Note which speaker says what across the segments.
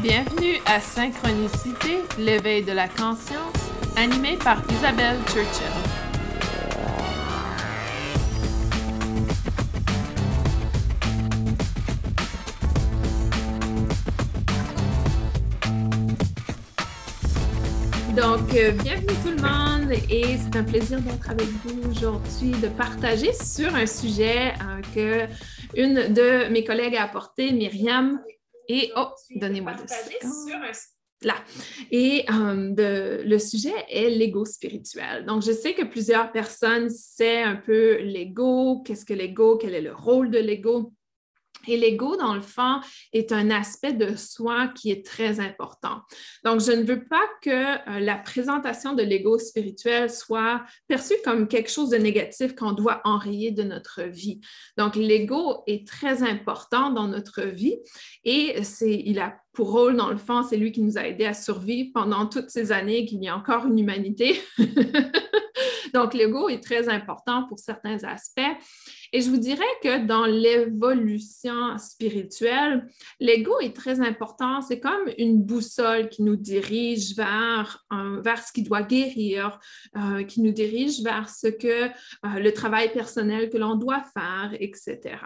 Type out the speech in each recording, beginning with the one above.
Speaker 1: Bienvenue à Synchronicité, l'éveil de la conscience, animé par Isabelle Churchill. Donc, euh, bienvenue tout le monde et c'est un plaisir d'être avec vous aujourd'hui, de partager sur un sujet euh, que une de mes collègues a apporté, Myriam, et, oh, donnez-moi deux secondes. Là. Et euh, le sujet est l'ego spirituel. Donc, je sais que plusieurs personnes savent un peu l'ego, qu'est-ce que l'ego, quel est le rôle de l'ego? Et l'ego, dans le fond, est un aspect de soi qui est très important. Donc, je ne veux pas que euh, la présentation de l'ego spirituel soit perçue comme quelque chose de négatif qu'on doit enrayer de notre vie. Donc, l'ego est très important dans notre vie et c'est, il a pour rôle, dans le fond, c'est lui qui nous a aidés à survivre pendant toutes ces années qu'il y a encore une humanité. Donc, l'ego est très important pour certains aspects. Et je vous dirais que dans l'évolution spirituelle, l'ego est très important. C'est comme une boussole qui nous dirige vers, vers ce qui doit guérir, euh, qui nous dirige vers ce que euh, le travail personnel que l'on doit faire, etc.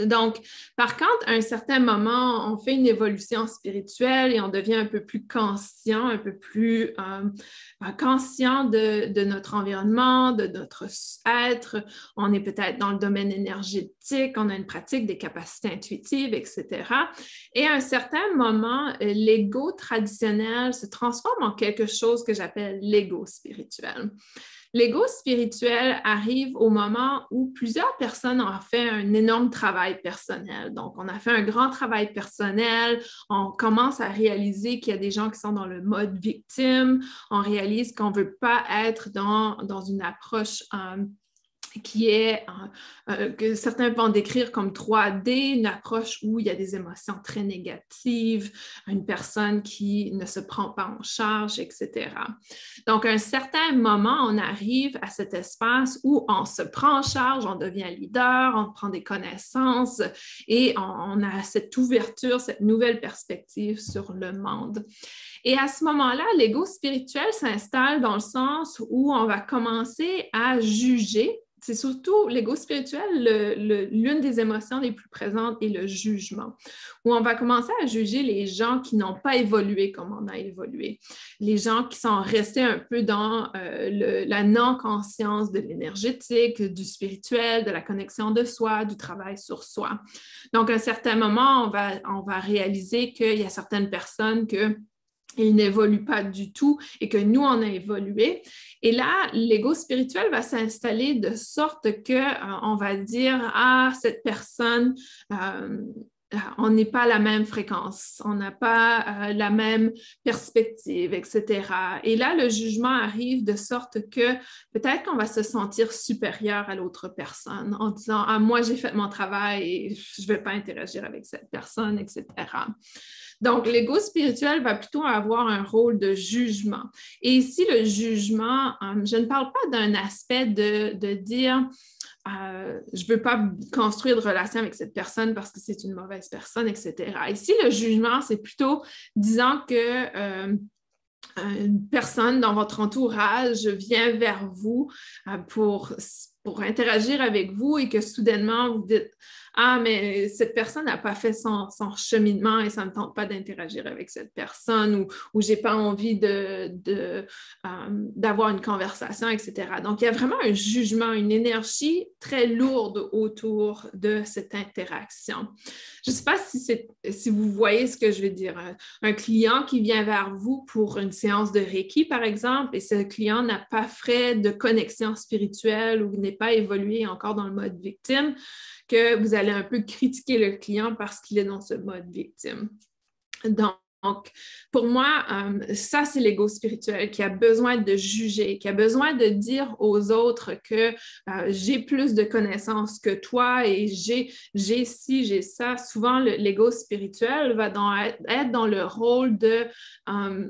Speaker 1: Donc, par contre, à un certain moment, on fait une évolution spirituelle et on devient un peu plus conscient, un peu plus euh, conscient de, notre environnement, de notre être. On est peut-être dans le domaine énergétique, on a une pratique des capacités intuitives, etc. Et à un certain moment, l'ego traditionnel se transforme en quelque chose que j'appelle l'ego spirituel. L'ego spirituel arrive au moment où plusieurs personnes ont fait un énorme travail personnel. Donc, on a fait un grand travail personnel, on commence à réaliser qu'il y a des gens qui sont dans le mode victime, on réalise qu'on ne veut pas être dans, une approche euh, qui est euh, euh, que certains vont décrire comme 3D, une approche où il y a des émotions très négatives, une personne qui ne se prend pas en charge, etc. Donc, à un certain moment, on arrive à cet espace où on se prend en charge, on devient leader, on prend des connaissances et on a cette ouverture, cette nouvelle perspective sur le monde. Et à ce moment-là, l'ego spirituel s'installe dans le sens où on va commencer à juger c'est surtout l'ego spirituel, l'une des émotions les plus présentes est le jugement, où on va commencer à juger les gens qui n'ont pas évolué comme on a évolué, les gens qui sont restés un peu dans euh, la non-conscience de l'énergétique, du spirituel, de la connexion de soi, du travail sur soi. Donc, à un certain moment, on va, on va réaliser qu'il y a certaines personnes que il n'évolue pas du tout et que nous, on a évolué. Et là, l'ego spirituel va s'installer de sorte que euh, on va dire, ah, cette personne, euh, on n'est pas la même fréquence, on n'a pas euh, la même perspective, etc. Et là, le jugement arrive de sorte que peut-être qu'on va se sentir supérieur à l'autre personne en disant, ah, moi, j'ai fait mon travail et je ne vais pas interagir avec cette personne, etc. Donc, l'ego spirituel va plutôt avoir un rôle de jugement. Et ici, le jugement, euh, je ne parle pas d'un aspect de, dire, euh, je ne veux pas construire de relation avec cette personne parce que c'est une mauvaise personne, etc. Ici, le jugement, c'est plutôt disant que euh, une personne dans votre entourage vient vers vous pour, pour interagir avec vous et que soudainement, vous dites, ah, mais cette personne n'a pas fait son, cheminement et ça ne tente pas d'interagir avec cette personne ou, ou j'ai pas envie euh, d'avoir une conversation, etc. Donc, il y a vraiment un jugement, une énergie très lourde autour de cette interaction. Je ne sais pas si, si vous voyez ce que je veux dire. Un client qui vient vers vous pour une séance de Reiki, par exemple, et ce client n'a pas fait de connexion spirituelle ou n'est pas évolué encore dans le mode victime, que vous allez un peu critiquer le client parce qu'il est dans ce mode victime. Donc, pour moi, euh, ça, c'est l'ego spirituel qui a besoin de juger, qui a besoin de dire aux autres que euh, j'ai plus de connaissances que toi et j'ai, j'ai ci, j'ai ça. Souvent, l'ego spirituel va être dans le rôle de euh,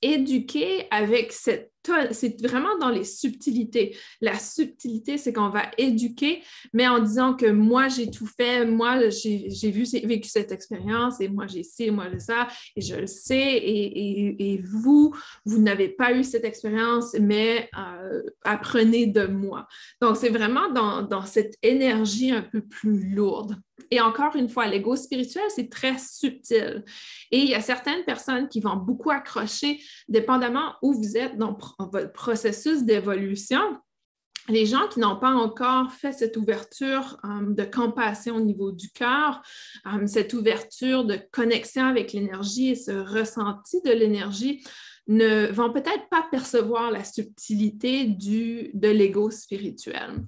Speaker 1: éduquer avec cette c'est vraiment dans les subtilités. La subtilité, c'est qu'on va éduquer, mais en disant que moi, j'ai tout fait, moi, j'ai vécu cette expérience, et moi, j'ai ci, moi, j'ai ça, et je le sais, et, vous, vous n'avez pas eu cette expérience, mais euh, apprenez de moi. Donc, c'est vraiment dans, dans cette énergie un peu plus lourde. Et encore une fois, l'ego spirituel, c'est très subtil. Et il y a certaines personnes qui vont beaucoup accrocher, dépendamment où vous êtes dans votre processus d'évolution. Les gens qui n'ont pas encore fait cette ouverture euh, de compassion au niveau du cœur, euh, cette ouverture de connexion avec l'énergie et ce ressenti de l'énergie, ne vont peut-être pas percevoir la subtilité du, de l'ego spirituel.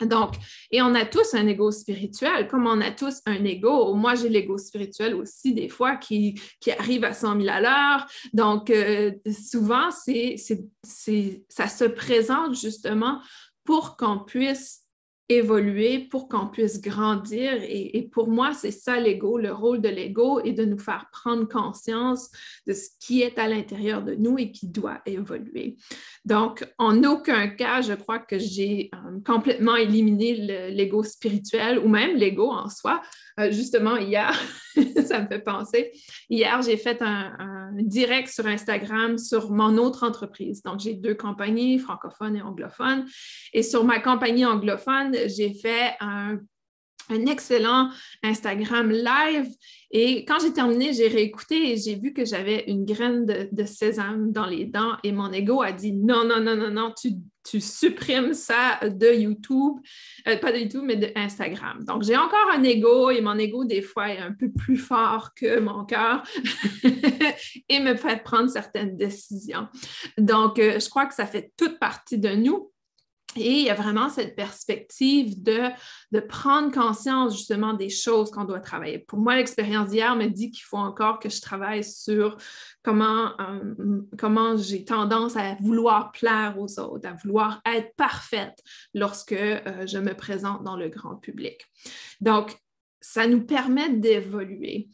Speaker 1: Donc, et on a tous un ego spirituel, comme on a tous un ego. Moi, j'ai l'ego spirituel aussi, des fois, qui, arrive à 100 000 à l'heure. Donc, euh, souvent, c'est, ça se présente justement pour qu'on puisse évoluer pour qu'on puisse grandir. Et, pour moi, c'est ça l'ego, le rôle de l'ego est de nous faire prendre conscience de ce qui est à l'intérieur de nous et qui doit évoluer. Donc, en aucun cas, je crois que j'ai euh, complètement éliminé l'ego spirituel ou même l'ego en soi. Euh, justement, hier, ça me fait penser, hier, j'ai fait un, un, direct sur Instagram sur mon autre entreprise. Donc, j'ai deux compagnies, francophones et anglophones. Et sur ma compagnie anglophone, j'ai fait un, excellent Instagram live. Et quand j'ai terminé, j'ai réécouté et j'ai vu que j'avais une graine de, sésame dans les dents et mon ego a dit non, non, non, non, non, tu, supprimes ça de YouTube, euh, pas de YouTube, mais de Instagram. Donc, j'ai encore un ego et mon ego, des fois, est un peu plus fort que mon cœur et me fait prendre certaines décisions. Donc, euh, je crois que ça fait toute partie de nous. Et il y a vraiment cette perspective de, de prendre conscience justement des choses qu'on doit travailler. Pour moi, l'expérience d'hier me dit qu'il faut encore que je travaille sur comment, euh, comment j'ai tendance à vouloir plaire aux autres, à vouloir être parfaite lorsque euh, je me présente dans le grand public. Donc, ça nous permet d'évoluer.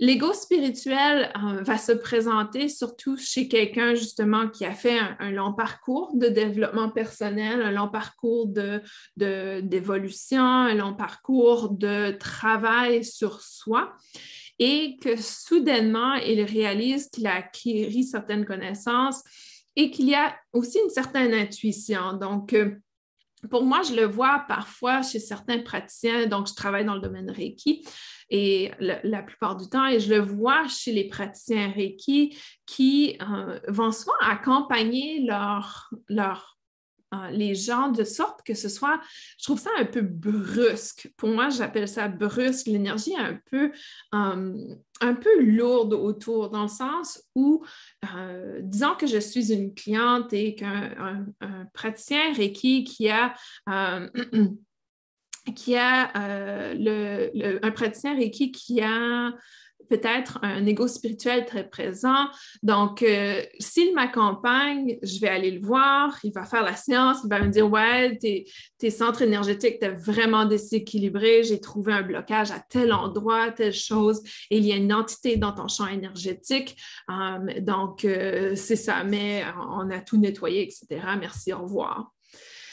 Speaker 1: L'ego spirituel euh, va se présenter surtout chez quelqu'un justement qui a fait un, long parcours de développement personnel, un long parcours d'évolution, un long parcours de travail sur soi. Et que soudainement, il réalise qu'il a acquis certaines connaissances et qu'il y a aussi une certaine intuition. Donc, euh, pour moi, je le vois parfois chez certains praticiens, donc je travaille dans le domaine Reiki et la plupart du temps, et je le vois chez les praticiens Reiki qui euh, vont souvent accompagner leur, leur euh, les gens de sorte que ce soit, je trouve ça un peu brusque. Pour moi, j'appelle ça brusque. L'énergie un peu, euh, un peu lourde autour, dans le sens où, disons que je suis une cliente et qu'un praticien Reiki qui a qui a le, un praticien Reiki qui a peut-être un ego spirituel très présent. Donc, euh, s'il m'accompagne, je vais aller le voir, il va faire la séance, il va me dire Ouais, tes, tes centres énergétiques étaient vraiment déséquilibrés, j'ai trouvé un blocage à tel endroit, telle chose, il y a une entité dans ton champ énergétique. Euh, donc, euh, c'est ça, mais on a tout nettoyé, etc. Merci, au revoir.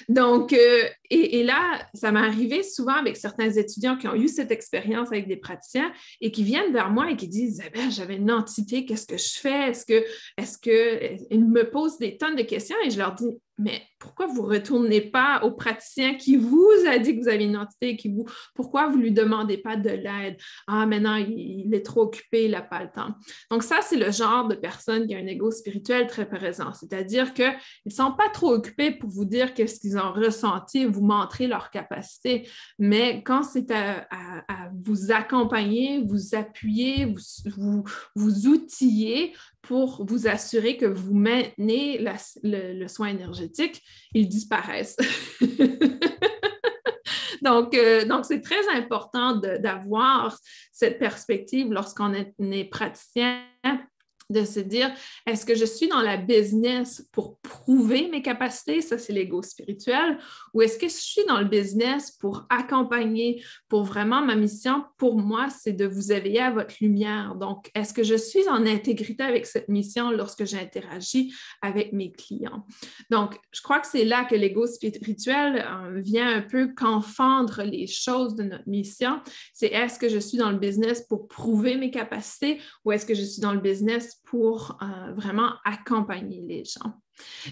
Speaker 1: Donc, euh, et, là, ça m'est arrivé souvent avec certains étudiants qui ont eu cette expérience avec des praticiens et qui viennent vers moi et qui disent Isabelle, j'avais une entité, qu'est-ce que je fais? Est-ce que, est-ce que, ils me posent des tonnes de questions et je leur dis mais pourquoi vous ne retournez pas au praticien qui vous a dit que vous avez une entité, qui vous, pourquoi vous ne lui demandez pas de l'aide? Ah, maintenant, il, est trop occupé, il n'a pas le temps. Donc, ça, c'est le genre de personne qui a un ego spirituel très présent. C'est-à-dire qu'ils ne sont pas trop occupés pour vous dire qu'est-ce qu'ils ont ressenti, vous montrer leur capacité. Mais quand c'est à, vous accompagner, vous appuyer, vous, vous outiller pour vous assurer que vous maintenez le, soin énergétique, ils disparaissent. donc, euh, donc, c'est très important d'avoir cette perspective lorsqu'on est, est, praticien de se dire, est-ce que je suis dans la business pour prouver mes capacités, ça c'est l'ego spirituel, ou est-ce que je suis dans le business pour accompagner, pour vraiment ma mission, pour moi, c'est de vous éveiller à votre lumière. Donc, est-ce que je suis en intégrité avec cette mission lorsque j'interagis avec mes clients? Donc, je crois que c'est là que l'ego spirituel euh, vient un peu confondre les choses de notre mission. C'est est-ce que je suis dans le business pour prouver mes capacités ou est-ce que je suis dans le business pour euh, vraiment accompagner les gens.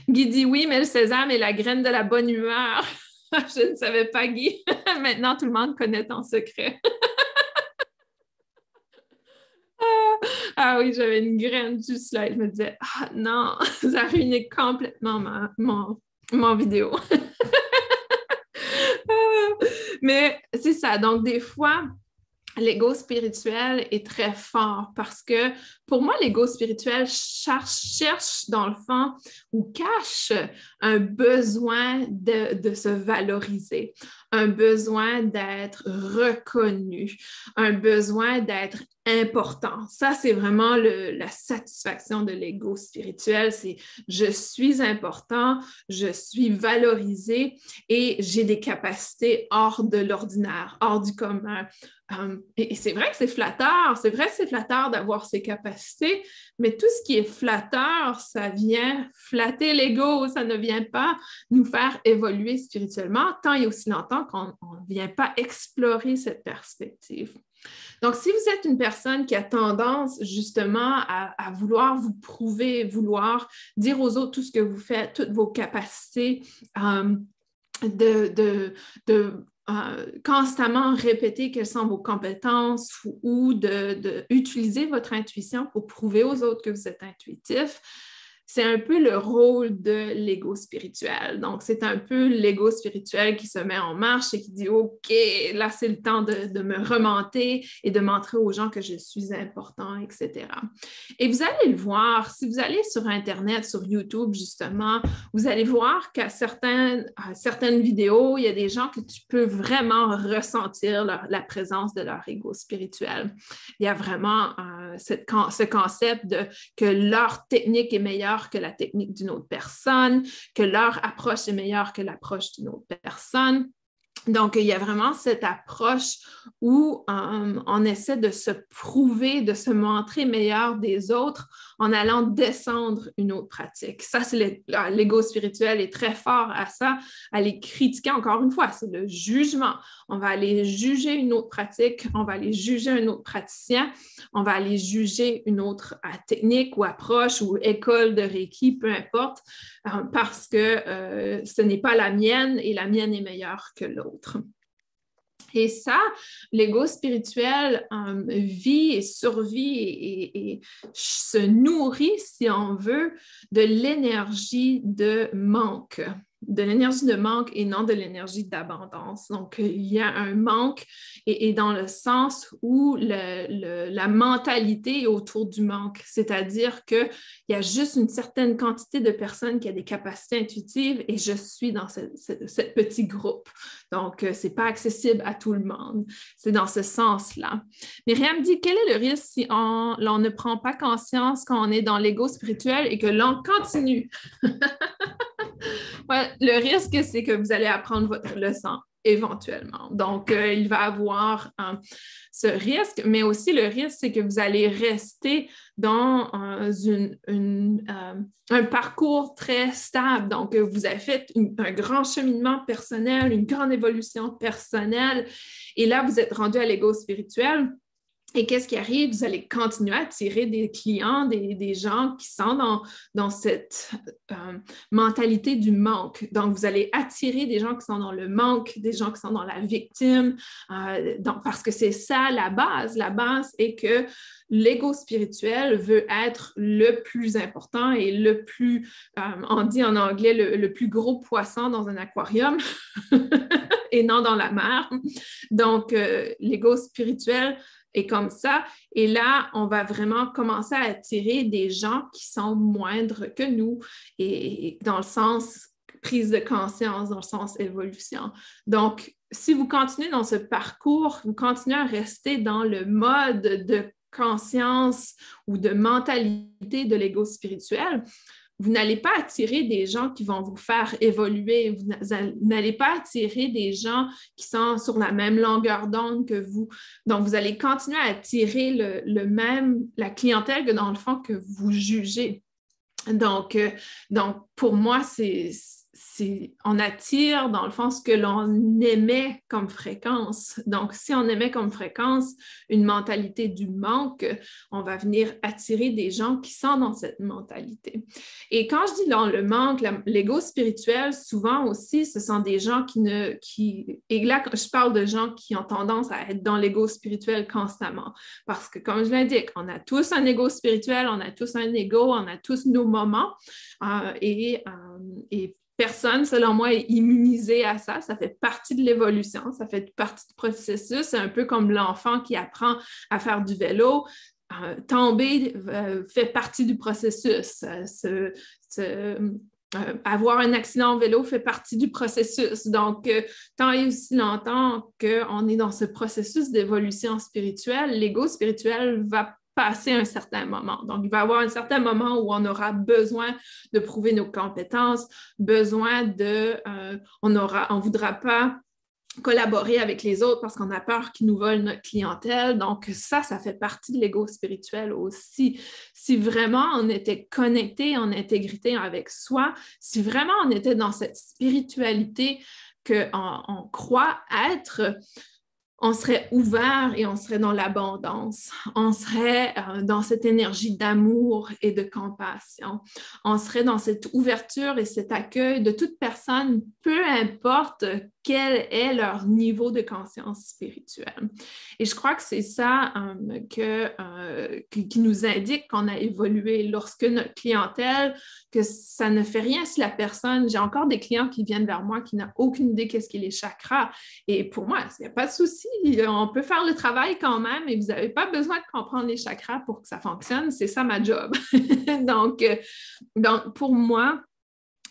Speaker 1: Guy dit oui, mais le sésame est la graine de la bonne humeur. Je ne savais pas, Guy. Maintenant, tout le monde connaît ton secret. Ah, oui, j'avais une graine juste là. Je me disais, ah non, ça a ruiné complètement ma, mon, mon vidéo. Ah, mais c'est ça. Donc, des fois, l'ego spirituel est très fort parce que pour moi, l'ego spirituel cherche, dans le fond ou cache un besoin de, de se valoriser, un besoin d'être reconnu, un besoin d'être important. Ça, c'est vraiment la satisfaction de l'ego spirituel. C'est je suis important, je suis valorisé et j'ai des capacités hors de l'ordinaire, hors du commun. Um, et, c'est vrai que c'est flatteur, c'est vrai que c'est flatteur d'avoir ces capacités, mais tout ce qui est flatteur, ça vient flatter l'ego, ça ne vient pas nous faire évoluer spirituellement tant et aussi longtemps qu'on ne vient pas explorer cette perspective. Donc, si vous êtes une personne qui a tendance justement à, vouloir vous prouver, vouloir dire aux autres tout ce que vous faites, toutes vos capacités, euh, de, euh, constamment répéter quelles sont vos compétences ou, d'utiliser votre intuition pour prouver aux autres que vous êtes intuitif, c'est un peu le rôle de l'ego spirituel. Donc, c'est un peu l'ego spirituel qui se met en marche et qui dit, OK, là, c'est le temps de, me remonter et de montrer aux gens que je suis important, etc. Et vous allez le voir, si vous allez sur Internet, sur YouTube, justement, vous allez voir qu'à certaines, vidéos, il y a des gens que tu peux vraiment ressentir la présence de leur ego spirituel. Il y a vraiment euh, ce concept de que leur technique est meilleure que la technique d'une autre personne, que leur approche est meilleure que l'approche d'une autre personne. Donc, il y a vraiment cette approche où euh, on essaie de se prouver, de se montrer meilleur des autres en allant descendre une autre pratique. Ça, c'est l'ego spirituel est très fort à ça, à les critiquer encore une fois. C'est le jugement. On va aller juger une autre pratique, on va aller juger un autre praticien, on va aller juger une autre euh, technique ou approche ou école de Reiki, peu importe, euh, parce que ce n'est pas la mienne et la mienne est meilleure que l'autre. Et ça, l'ego spirituel euh, vit et survit et, se nourrit, si on veut, de l'énergie de manque de l'énergie de manque et non de l'énergie d'abondance. Donc, il y a un manque et, dans le sens où la mentalité est autour du manque, c'est-à-dire qu'il y a juste une certaine quantité de personnes qui ont des capacités intuitives et je suis dans ce, petit groupe. Donc, euh, ce n'est pas accessible à tout le monde. C'est dans ce sens-là. Myriam dit, quel est le risque si on, on ne prend pas conscience qu'on est dans l'ego spirituel et que l'on continue? le risque, c'est que vous allez apprendre votre leçon éventuellement. Donc, euh, il va avoir euh, ce risque, mais aussi le risque, c'est que vous allez rester dans euh, un parcours très stable. Donc, vous avez fait un grand cheminement personnel, une grande évolution personnelle, et là, vous êtes rendu à l'ego spirituel et qu'est-ce qui arrive? Vous allez continuer à attirer des clients, des, gens qui sont dans, cette euh, mentalité du manque. Donc, vous allez attirer des gens qui sont dans le manque, des gens qui sont dans la victime, euh, parce que c'est ça la base. La base est que l'ego spirituel veut être le plus important et le plus, euh, on dit en anglais, le, le plus gros poisson dans un aquarium. et non dans la mer. Donc, l'ego spirituel et comme ça. Et là, on va vraiment commencer à attirer des gens qui sont moindres que nous et dans le sens prise de conscience, dans le sens évolution. Donc, si vous continuez dans ce parcours, vous continuez à rester dans le mode de conscience ou de mentalité de l'ego spirituel, vous n'allez pas attirer des gens qui vont vous faire évoluer. Vous n'allez pas attirer des gens qui sont sur la même longueur d'onde que vous. Donc, vous allez continuer à attirer le, même, la clientèle que dans le fond que vous jugez. Donc, euh, donc pour moi, c'est on attire dans le fond ce que l'on aimait comme fréquence. Donc, si on aimait comme fréquence une mentalité du manque, on va venir attirer des gens qui sont dans cette mentalité. Et quand je dis dans le manque, l'ego spirituel, souvent aussi, ce sont des gens qui ne, qui, et là, je parle de gens qui ont tendance à être dans l'ego spirituel constamment. Parce que, comme je l'indique, on a tous un ego spirituel, on a tous un ego, on a tous nos moments. Euh, et, euh, et personne, selon moi, est immunisé à ça. Ça fait partie de l'évolution, ça fait partie du processus. C'est un peu comme l'enfant qui apprend à faire du vélo. Euh, tomber euh, fait partie du processus. Euh, avoir un accident en vélo fait partie du processus. Donc, tant et aussi longtemps qu'on est dans ce processus d'évolution spirituelle, l'ego spirituel va passer un certain moment. Donc, il va y avoir un certain moment où on aura besoin de prouver nos compétences, besoin de, euh, on aura, on voudra pas collaborer avec les autres parce qu'on a peur qu'ils nous volent notre clientèle. Donc, ça, ça fait partie de l'ego spirituel aussi. Si vraiment on était connecté en intégrité avec soi, si vraiment on était dans cette spiritualité qu'on on croit être, on serait ouvert et on serait dans l'abondance. On serait euh, dans cette énergie d'amour et de compassion. On serait dans cette ouverture et cet accueil de toute personne, peu importe quel est leur niveau de conscience spirituelle. Et je crois que c'est ça euh, euh, qui nous indique qu'on a évolué lorsque notre clientèle, que ça ne fait rien si la personne, j'ai encore des clients qui viennent vers moi qui n'ont aucune idée qu'est-ce qu'est les chakras. Et pour moi, il n'y a pas de souci, on peut faire le travail quand même et vous n'avez pas besoin de comprendre les chakras pour que ça fonctionne. C'est ça ma job. euh, donc, pour moi,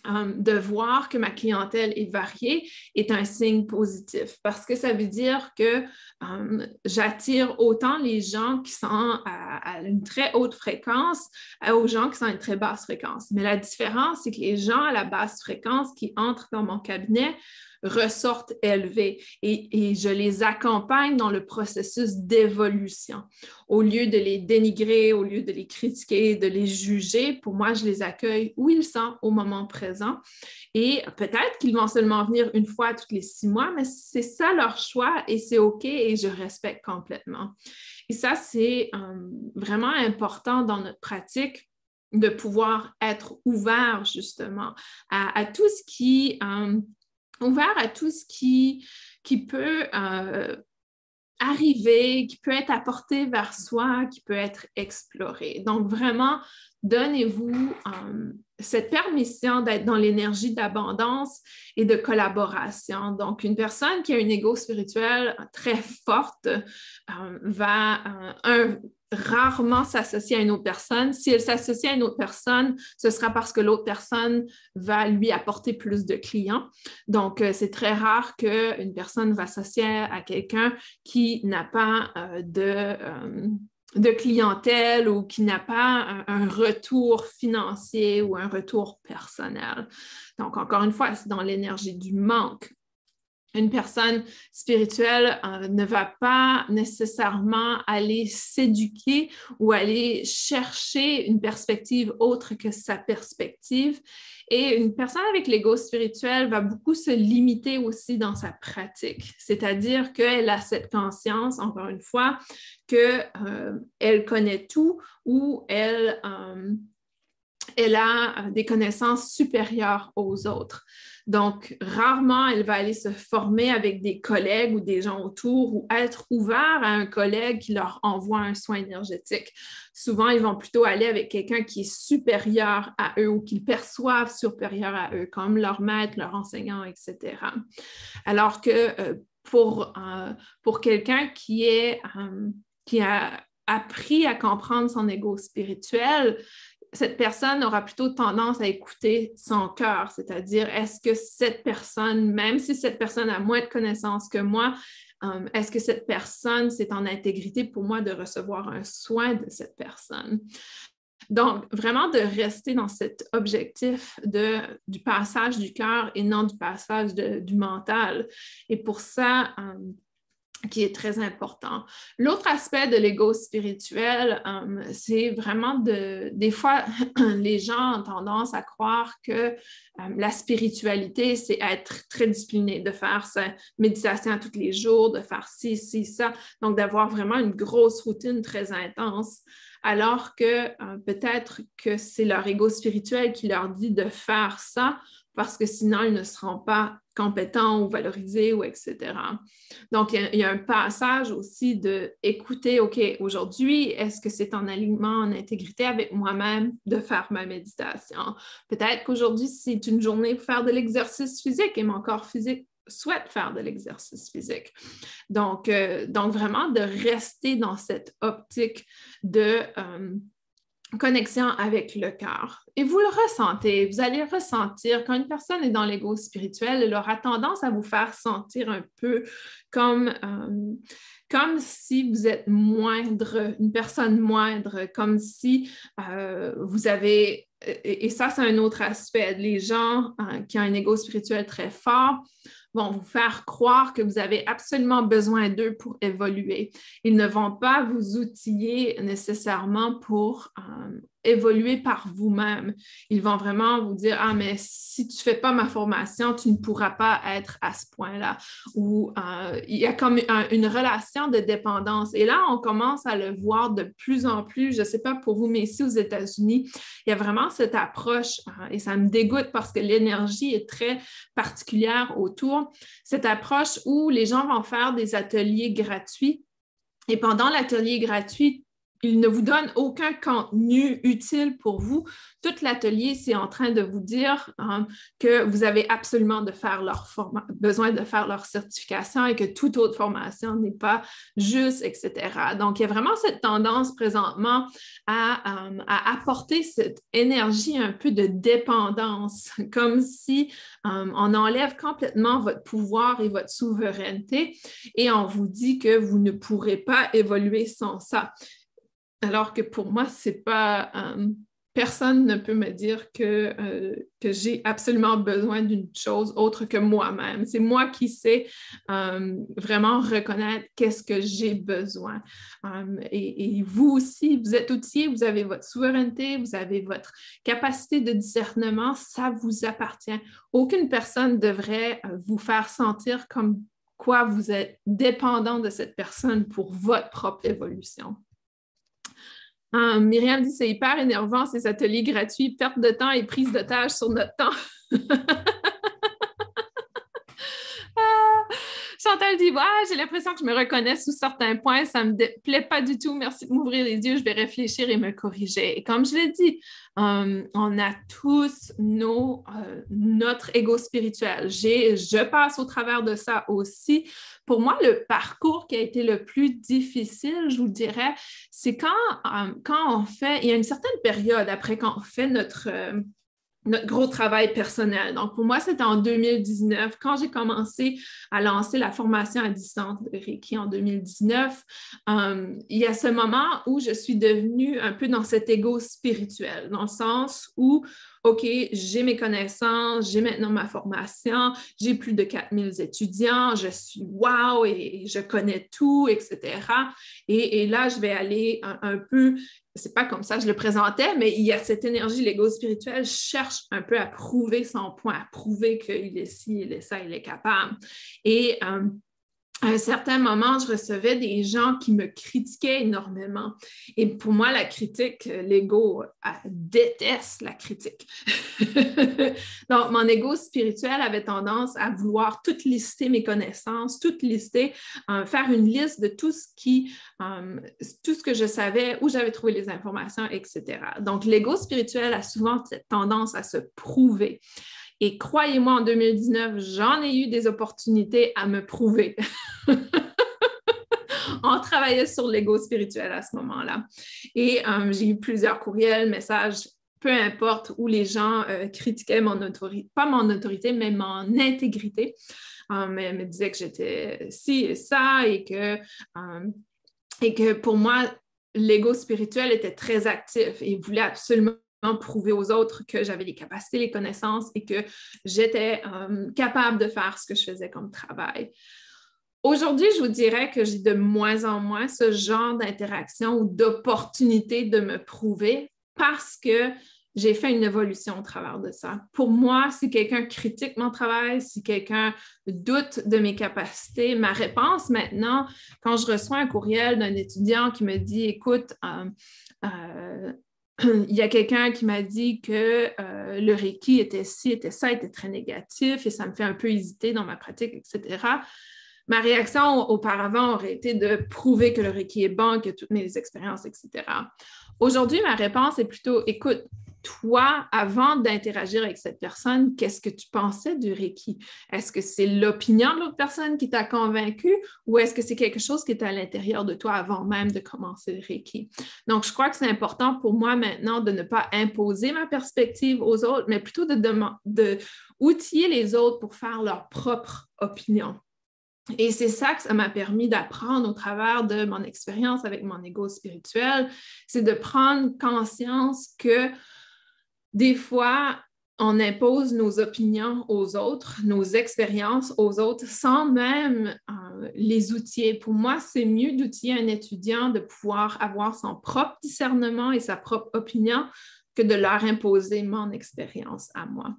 Speaker 1: euh, de voir que ma clientèle est variée est un signe positif parce que ça veut dire que euh, j'attire autant les gens qui sont à, une très haute fréquence aux gens qui sont à une très basse fréquence. Mais la différence, c'est que les gens à la basse fréquence qui entrent dans mon cabinet ressortent élevés et, je les accompagne dans le processus d'évolution. Au lieu de les dénigrer, au lieu de les critiquer, de les juger, pour moi, je les accueille où ils sont au moment présent. Et peut-être qu'ils vont seulement venir une fois tous les six mois, mais c'est ça leur choix et c'est OK et je respecte complètement. Et ça, c'est euh, vraiment important dans notre pratique de pouvoir être ouvert justement à, tout ce qui euh, ouvert à tout ce qui, peut euh, arriver, qui peut être apporté vers soi, qui peut être exploré. Donc, vraiment, donnez-vous euh, cette permission d'être dans l'énergie d'abondance et de collaboration. Donc, une personne qui a une ego spirituel très forte euh, va, un, rarement s'associer à une autre personne. Si elle s'associe à une autre personne, ce sera parce que l'autre personne va lui apporter plus de clients. Donc, euh, c'est très rare qu'une personne va s'associer à quelqu'un qui n'a pas euh, de, euh, de, clientèle ou qui n'a pas un, retour financier ou un retour personnel. Donc, encore une fois, c'est dans l'énergie du manque une personne spirituelle euh, ne va pas nécessairement aller s'éduquer ou aller chercher une perspective autre que sa perspective. Et une personne avec l'ego spirituel va beaucoup se limiter aussi dans sa pratique, c'est-à-dire qu'elle a cette conscience, encore une fois, qu'elle euh, connaît tout ou elle, euh, elle a des connaissances supérieures aux autres. Donc, rarement, elle va aller se former avec des collègues ou des gens autour ou être ouvert à un collègue qui leur envoie un soin énergétique. Souvent, ils vont plutôt aller avec quelqu'un qui est supérieur à eux ou qu'ils perçoivent supérieur à eux, comme leur maître, leur enseignant, etc. Alors que euh, pour, euh, pour quelqu'un qui, euh, qui a appris à comprendre son ego spirituel, cette personne aura plutôt tendance à écouter son cœur, c'est-à-dire est-ce que cette personne, même si cette personne a moins de connaissances que moi, euh, est-ce que cette personne, c'est en intégrité pour moi de recevoir un soin de cette personne? Donc, vraiment de rester dans cet objectif de, du passage du cœur et non du passage du mental. Et pour ça, euh, qui est très important. L'autre aspect de l'ego spirituel, euh, c'est vraiment de, des fois, les gens ont tendance à croire que euh, la spiritualité, c'est être très discipliné, de faire sa méditation tous les jours, de faire ci, ci, ça, donc d'avoir vraiment une grosse routine très intense, alors que euh, peut-être que c'est leur ego spirituel qui leur dit de faire ça parce que sinon, ils ne seront pas compétents ou valorisés ou etc. Donc, il y, a, un passage aussi de écouter, OK, aujourd'hui, est-ce que c'est en alignement, en intégrité avec moi-même de faire ma méditation? Peut-être qu'aujourd'hui, c'est une journée pour faire de l'exercice physique et mon corps physique souhaite faire de l'exercice physique. Donc, euh, donc, vraiment de rester dans cette optique de... Euh, connexion avec le cœur. Et vous le ressentez, vous allez ressentir quand une personne est dans l'ego spirituel, elle aura tendance à vous faire sentir un peu comme, euh, comme si vous êtes moindre, une personne moindre, comme si euh, vous avez, et, ça c'est un autre aspect, les gens euh, qui ont un ego spirituel très fort vont vous faire croire que vous avez absolument besoin d'eux pour évoluer. Ils ne vont pas vous outiller nécessairement pour euh, évoluer par vous-même. Ils vont vraiment vous dire, ah, mais si tu ne fais pas ma formation, tu ne pourras pas être à ce point-là. Ou euh, il y a comme une relation de dépendance. Et là, on commence à le voir de plus en plus. Je ne sais pas pour vous, mais ici aux États-Unis, il y a vraiment cette approche, euh, et ça me dégoûte parce que l'énergie est très particulière autour, cette approche où les gens vont faire des ateliers gratuits. Et pendant l'atelier gratuit, il ne vous donne aucun contenu utile pour vous. Tout l'atelier, c'est en train de vous dire hein, que vous avez absolument besoin de faire leur certification et que toute autre formation n'est pas juste, etc. Donc, il y a vraiment cette tendance présentement à, euh, apporter cette énergie un peu de dépendance, comme si euh, on enlève complètement votre pouvoir et votre souveraineté et on vous dit que vous ne pourrez pas évoluer sans ça. Alors que pour moi, c'est pas. Euh, personne ne peut me dire que, euh, que j'ai absolument besoin d'une chose autre que moi-même. C'est moi qui sais euh, vraiment reconnaître qu'est-ce que j'ai besoin. Et, vous aussi, vous êtes outillé, vous avez votre souveraineté, vous avez votre capacité de discernement, ça vous appartient. Aucune personne devrait vous faire sentir comme quoi vous êtes dépendant de cette personne pour votre propre évolution. Ah, Myriam dit c'est hyper énervant ces ateliers gratuits, perte de temps et prise d'otage sur notre temps. Ah, Chantal dit ah, j'ai l'impression que je me reconnais sous certains points, ça ne me plaît pas du tout. Merci de m'ouvrir les yeux, je vais réfléchir et me corriger. Et comme je l'ai dit, euh, on a tous nos, euh, notre ego spirituel. Je passe au travers de ça aussi. Pour moi, le parcours qui a été le plus difficile, je vous dirais, c'est quand, euh, quand on fait, il y a une certaine période après quand on fait notre notre gros travail personnel. Donc, pour moi, c'était en 2019, quand j'ai commencé à lancer la formation à distance de Reiki en 2019. Euh, il y a ce moment où je suis devenue un peu dans cet ego spirituel, dans le sens où OK, j'ai mes connaissances, j'ai maintenant ma formation, j'ai plus de 4000 étudiants, je suis wow et, je connais tout, etc. Et, là, je vais aller un, peu, c'est pas comme ça je le présentais, mais il y a cette énergie, l'ego spirituel cherche un peu à prouver son point, à prouver qu'il est ci, il est ça, il est capable. Et euh, à un certain moment, je recevais des gens qui me critiquaient énormément. Et pour moi, la critique, l'ego déteste la critique. Donc, mon ego spirituel avait tendance à vouloir tout lister mes connaissances, tout lister, euh, faire une liste de tout ce qui, euh, tout ce que je savais, où j'avais trouvé les informations, etc. Donc, l'ego spirituel a souvent cette tendance à se prouver. Et croyez-moi, en 2019, j'en ai eu des opportunités à me prouver. On travaillait sur l'ego spirituel à ce moment-là. Et euh, j'ai eu plusieurs courriels, messages, peu importe, où les gens euh, critiquaient mon autorité, pas mon autorité, mais mon intégrité. elle me disait que j'étais ci et ça et que, et que pour moi, l'ego spirituel était très actif et voulait absolument prouver aux autres que j'avais les capacités, les connaissances et que j'étais capable de faire ce que je faisais comme travail. Aujourd'hui, je vous dirais que j'ai de moins en moins ce genre d'interaction ou d'opportunité de me prouver parce que j'ai fait une évolution au travers de ça. Pour moi, si quelqu'un critique mon travail, si quelqu'un doute de mes capacités, ma réponse maintenant, quand je reçois un courriel d'un étudiant qui me dit, écoute, euh, euh, il y a quelqu'un qui m'a dit que euh, le Reiki était ci, était ça, était très négatif et ça me fait un peu hésiter dans ma pratique, etc. Ma réaction auparavant aurait été de prouver que le Reiki est bon, que toutes mes expériences, etc. Aujourd'hui, ma réponse est plutôt, écoute, toi, avant d'interagir avec cette personne, qu'est-ce que tu pensais du Reiki? Est-ce que c'est l'opinion de l'autre personne qui t'a convaincu ou est-ce que c'est quelque chose qui est à l'intérieur de toi avant même de commencer le Reiki? Donc, je crois que c'est important pour moi maintenant de ne pas imposer ma perspective aux autres, mais plutôt de, de outiller les autres pour faire leur propre opinion. Et c'est ça que ça m'a permis d'apprendre au travers de mon expérience avec mon ego spirituel, c'est de prendre conscience que des fois, on impose nos opinions aux autres, nos expériences aux autres, sans même euh, les outiller. Pour moi, c'est mieux d'outiller un étudiant de pouvoir avoir son propre discernement et sa propre opinion que de leur imposer mon expérience à moi.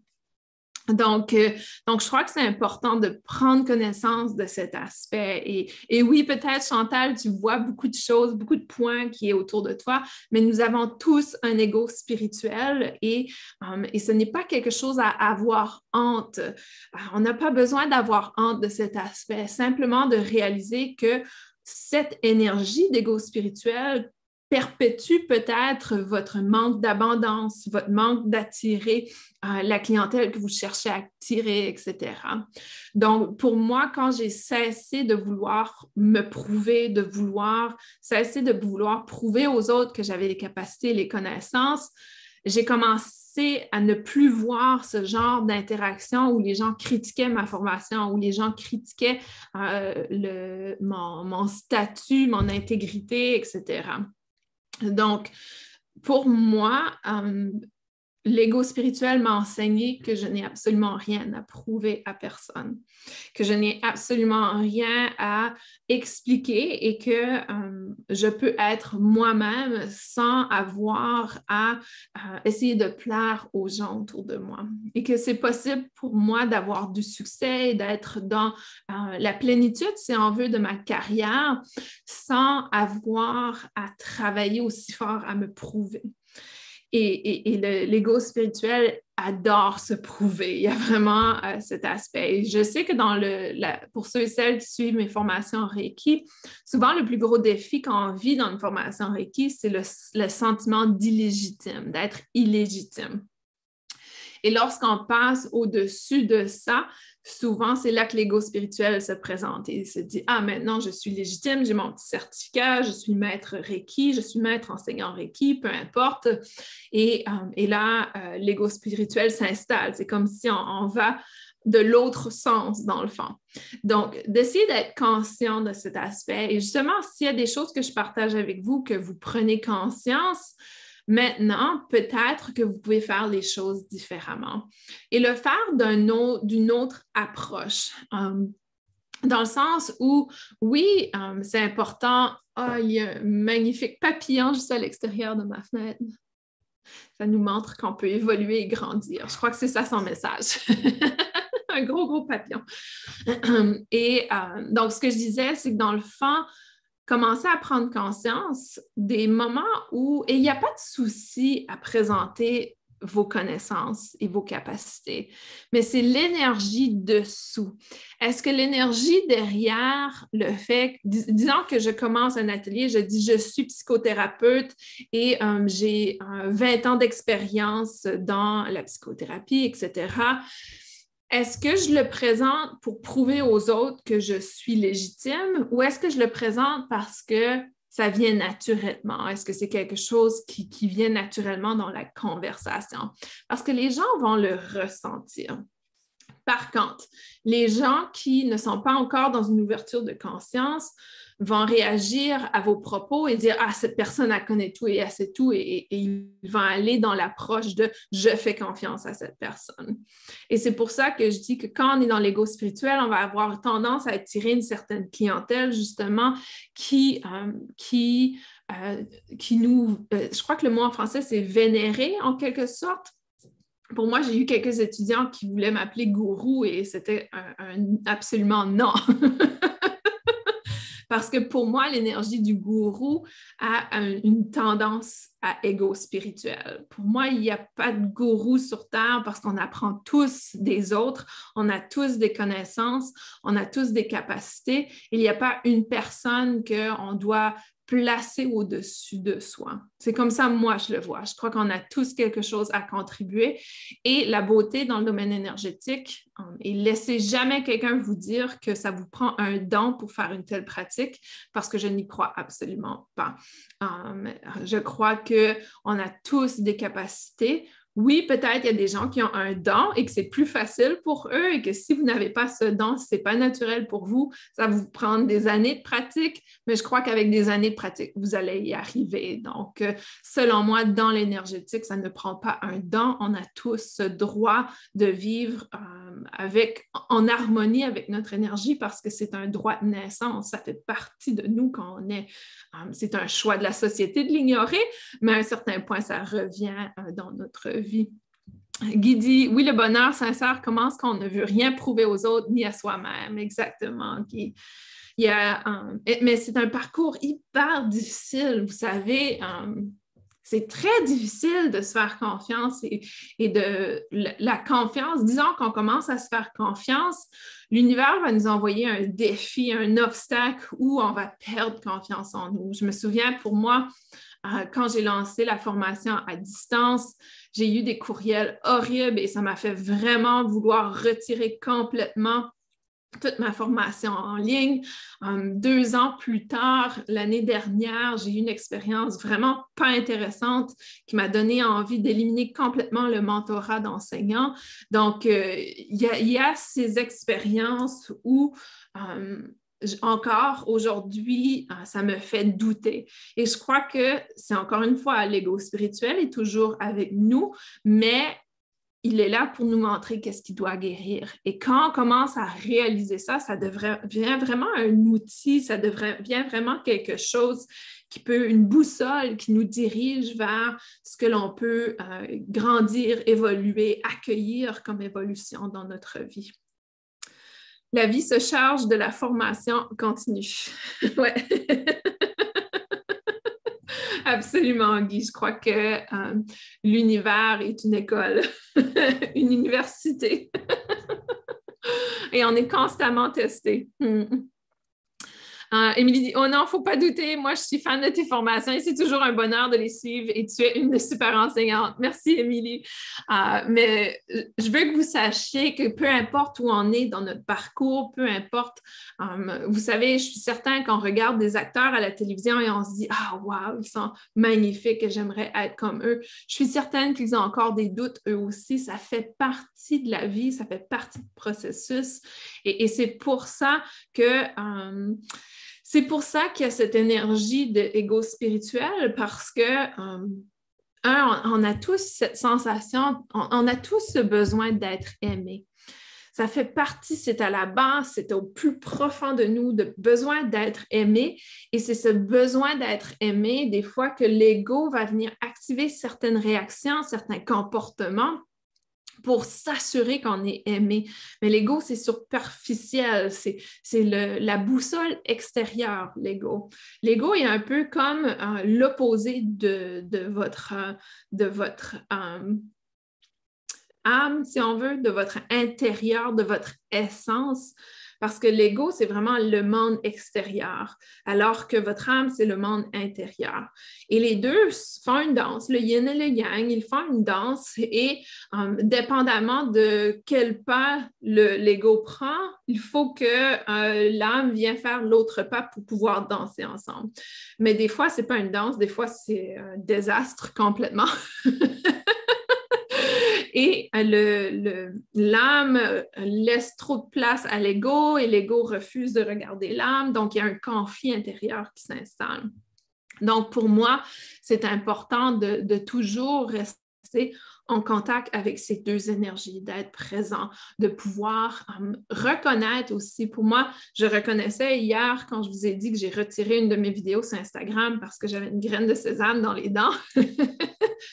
Speaker 1: Donc, euh, donc, je crois que c'est important de prendre connaissance de cet aspect. Et, oui, peut-être, Chantal, tu vois beaucoup de choses, beaucoup de points qui est autour de toi, mais nous avons tous un ego spirituel et, euh, et ce n'est pas quelque chose à avoir honte. Euh, on n'a pas besoin d'avoir honte de cet aspect, simplement de réaliser que cette énergie d'ego spirituel perpétue peut-être votre manque d'abondance, votre manque d'attirer euh, la clientèle que vous cherchez à attirer, etc. Donc, pour moi, quand j'ai cessé de vouloir me prouver, de vouloir cesser de vouloir prouver aux autres que j'avais les capacités, les connaissances, j'ai commencé à ne plus voir ce genre d'interaction où les gens critiquaient ma formation, où les gens critiquaient euh, mon statut, mon intégrité, etc. Donc, pour moi, euh, l'ego spirituel m'a enseigné que je n'ai absolument rien à prouver à personne, que je n'ai absolument rien à expliquer et que euh, je peux être moi-même sans avoir à euh, essayer de plaire aux gens autour de moi et que c'est possible pour moi d'avoir du succès d'être dans euh, la plénitude, si on veut, de ma carrière sans avoir à travailler aussi fort à me prouver. Et, l'ego spirituel adore se prouver. Il y a vraiment euh, cet aspect. je sais que pour ceux et celles qui suivent mes formations Reiki, souvent le plus gros défi quand on vit dans une formation Reiki, c'est le sentiment d'illégitime, d'être illégitime. Et lorsqu'on passe au-dessus de ça, souvent, c'est là que l'ego spirituel se présente et il se dit Ah, maintenant, je suis légitime, j'ai mon petit certificat, je suis maître Reiki, je suis maître enseignant Reiki, peu importe. Et, euh, là, euh, l'ego spirituel s'installe. C'est comme si on, va de l'autre sens, dans le fond. Donc, d'essayer d'être conscient de cet aspect. Et justement, s'il y a des choses que je partage avec vous, que vous prenez conscience, Maintenant, peut-être que vous pouvez faire les choses différemment et le faire d'une autre approche. Euh, dans le sens où, oui, euh, c'est important. Ah, il y a un magnifique papillon juste à l'extérieur de ma fenêtre. Ça nous montre qu'on peut évoluer et grandir. Je crois que c'est ça son message. un gros, gros papillon. Et euh, donc, ce que je disais, c'est que dans le fond, commencer à prendre conscience des moments où, et il n'y a pas de souci à présenter vos connaissances et vos capacités, mais c'est l'énergie dessous. Est-ce que l'énergie derrière le fait, disons que je commence un atelier, je dis je suis psychothérapeute et euh, j'ai 20 ans d'expérience dans la psychothérapie, etc est-ce que je le présente pour prouver aux autres que je suis légitime ou est-ce que je le présente parce que ça vient naturellement? Est-ce que c'est quelque chose qui, vient naturellement dans la conversation? Parce que les gens vont le ressentir. Par contre, les gens qui ne sont pas encore dans une ouverture de conscience vont réagir à vos propos et dire Ah, cette personne, elle connaît tout et elle sait tout, et, ils vont aller dans l'approche de Je fais confiance à cette personne. Et c'est pour ça que je dis que quand on est dans l'ego spirituel, on va avoir tendance à attirer une certaine clientèle, justement, qui, euh, qui, euh, qui nous. Euh, je crois que le mot en français, c'est vénérer en quelque sorte pour moi, j'ai eu quelques étudiants qui voulaient m'appeler gourou et c'était absolument non. Parce que pour moi, l'énergie du gourou a une tendance à égo spirituel. Pour moi, il n'y a pas de gourou sur Terre parce qu'on apprend tous des autres, on a tous des connaissances, on a tous des capacités. Il n'y a pas une personne qu'on doit placé au-dessus de soi. C'est comme ça, moi, je le vois. Je crois qu'on a tous quelque chose à contribuer. Et la beauté dans le domaine énergétique, euh, et laissez jamais quelqu'un vous dire que ça vous prend un don pour faire une telle pratique, parce que je n'y crois absolument pas. Euh, je crois qu'on a tous des capacités oui, peut-être il y a des gens qui ont un don et que c'est plus facile pour eux et que si vous n'avez pas ce don, ce n'est pas naturel pour vous, ça va vous prendre des années de pratique, mais je crois qu'avec des années de pratique, vous allez y arriver. Donc, euh, selon moi, dans l'énergétique, ça ne prend pas un don. On a tous ce droit de vivre euh, avec, en harmonie avec notre énergie parce que c'est un droit de naissance. Ça fait partie de nous quand on est. Euh, c'est un choix de la société de l'ignorer, mais à un certain point, ça revient dans notre vie. Guy dit Oui, le bonheur sincère commence quand on ne veut rien prouver aux autres ni à soi-même? Exactement, Guy. Il y a, mais c'est un parcours hyper difficile, vous savez. c'est très difficile de se faire confiance et, et de la confiance. Disons qu'on commence à se faire confiance, l'univers va nous envoyer un défi, un obstacle où on va perdre confiance en nous. Je me souviens pour moi, euh, quand j'ai lancé la formation à distance, j'ai eu des courriels horribles et ça m'a fait vraiment vouloir retirer complètement toute ma formation en ligne. Um, deux ans plus tard, l'année dernière, j'ai eu une expérience vraiment pas intéressante qui m'a donné envie d'éliminer complètement le mentorat d'enseignant. Donc, euh, il y, a ces expériences où um, encore aujourd'hui, euh, ça me fait douter. Et je crois que c'est encore une fois, l'ego spirituel est toujours avec nous, mais il est là pour nous montrer qu'est-ce qui doit guérir. Et quand on commence à réaliser ça, ça devient vraiment un outil, ça devient vraiment quelque chose qui peut, une boussole qui nous dirige vers ce que l'on peut euh, grandir, évoluer, accueillir comme évolution dans notre vie la vie se charge de la formation continue. ouais. Absolument, Guy. Je crois que euh, l'univers est une école, une université. Et on est constamment testé. Hmm. Euh, Émilie dit Oh non, faut pas douter, moi je suis fan de tes formations et c'est toujours un bonheur de les suivre et tu es une super enseignante. Merci, Émilie. Euh, mais je veux que vous sachiez que peu importe où on est dans notre parcours, peu importe, euh, vous savez, je suis certaine qu'on regarde des acteurs à la télévision et on se dit Ah, wow, ils sont magnifiques et j'aimerais être comme eux. Je suis certaine qu'ils ont encore des doutes eux aussi. Ça fait partie de la vie, ça fait partie du processus. Et c'est pour ça que c'est pour ça qu'il y a cette énergie d'ego spirituel parce que, euh, un, on, a tous cette sensation, on, a tous ce besoin d'être aimé. Ça fait partie, c'est à la base, c'est au plus profond de nous, de besoin d'être aimé. Et c'est ce besoin d'être aimé, des fois, que l'ego va venir activer certaines réactions, certains comportements pour s'assurer qu'on est aimé. Mais l'ego, c'est superficiel, c'est la boussole extérieure, l'ego. L'ego est un peu comme euh, l'opposé de, votre, de votre euh, âme, si on veut, de votre intérieur, de votre essence. Parce que l'ego, c'est vraiment le monde extérieur, alors que votre âme, c'est le monde intérieur. Et les deux font une danse, le yin et le yang, ils font une danse et euh, dépendamment de quel pas l'ego prend, il faut que euh, l'âme vienne faire l'autre pas pour pouvoir danser ensemble. Mais des fois, ce n'est pas une danse, des fois, c'est un désastre complètement. Et l'âme laisse trop de place à l'ego et l'ego refuse de regarder l'âme. Donc, il y a un conflit intérieur qui s'installe. Donc, pour moi, c'est important de, toujours rester en contact avec ces deux énergies, d'être présent, de pouvoir reconnaître aussi. Pour moi, je reconnaissais hier quand je vous ai dit que j'ai retiré une de mes vidéos sur Instagram parce que j'avais une graine de sésame dans les dents.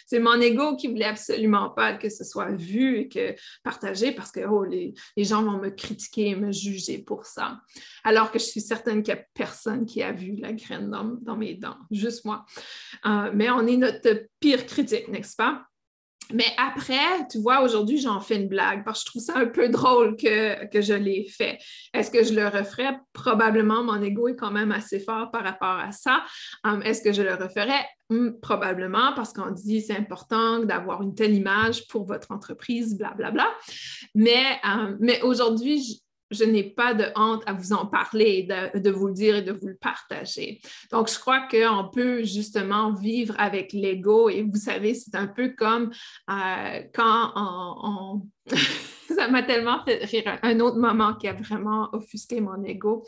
Speaker 1: c'est mon ego qui voulait absolument pas que ce soit vu et que partagé parce que oh, les, gens vont me critiquer et me juger pour ça. Alors que je suis certaine qu'il n'y a personne qui a vu la graine dans, mes dents, juste moi. Euh, mais on est notre pire critique, n'est-ce pas? Mais après, tu vois, aujourd'hui, j'en fais une blague parce que je trouve ça un peu drôle que, je l'ai fait. Est-ce que je le referais? Probablement, mon ego est quand même assez fort par rapport à ça. Hum, est-ce que je le referais? Hum, probablement, parce qu'on dit c'est important d'avoir une telle image pour votre entreprise, blablabla. Bla, bla. Mais, hum, mais aujourd'hui, je n'ai pas de honte à vous en parler, de, vous le dire et de vous le partager. Donc, je crois qu'on peut justement vivre avec l'ego et vous savez, c'est un peu comme euh, quand on... ça m'a tellement fait rire. Un autre moment qui a vraiment offusqué mon ego.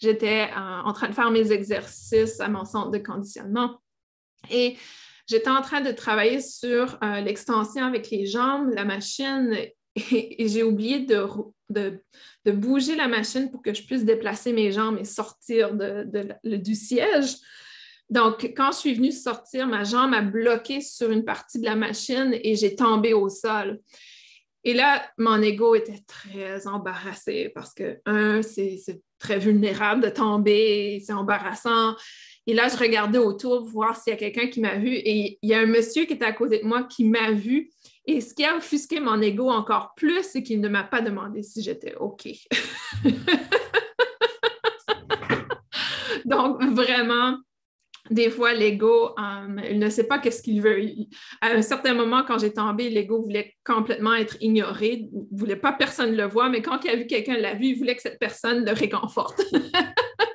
Speaker 1: J'étais euh, en train de faire mes exercices à mon centre de conditionnement et j'étais en train de travailler sur euh, l'extension avec les jambes, la machine, et, j'ai oublié de, bouger la machine pour que je puisse déplacer mes jambes et sortir du siège. Donc, quand je suis venue sortir, ma jambe a bloqué sur une partie de la machine et j'ai tombé au sol. Et là, mon ego était très embarrassé parce que, un, c'est très vulnérable de tomber, c'est embarrassant. Et là, je regardais autour pour voir s'il y a quelqu'un qui m'a vu. Et il y a un monsieur qui était à côté de moi qui m'a vu et ce qui a offusqué mon ego encore plus, c'est qu'il ne m'a pas demandé si j'étais OK. Donc, vraiment, des fois, l'ego, euh, il ne sait pas qu'est-ce qu'il veut. à un certain moment, quand j'ai tombé, l'ego voulait complètement être ignoré, ne voulait pas personne le voir, mais quand il a vu quelqu'un l'a vu, il voulait que cette personne le réconforte.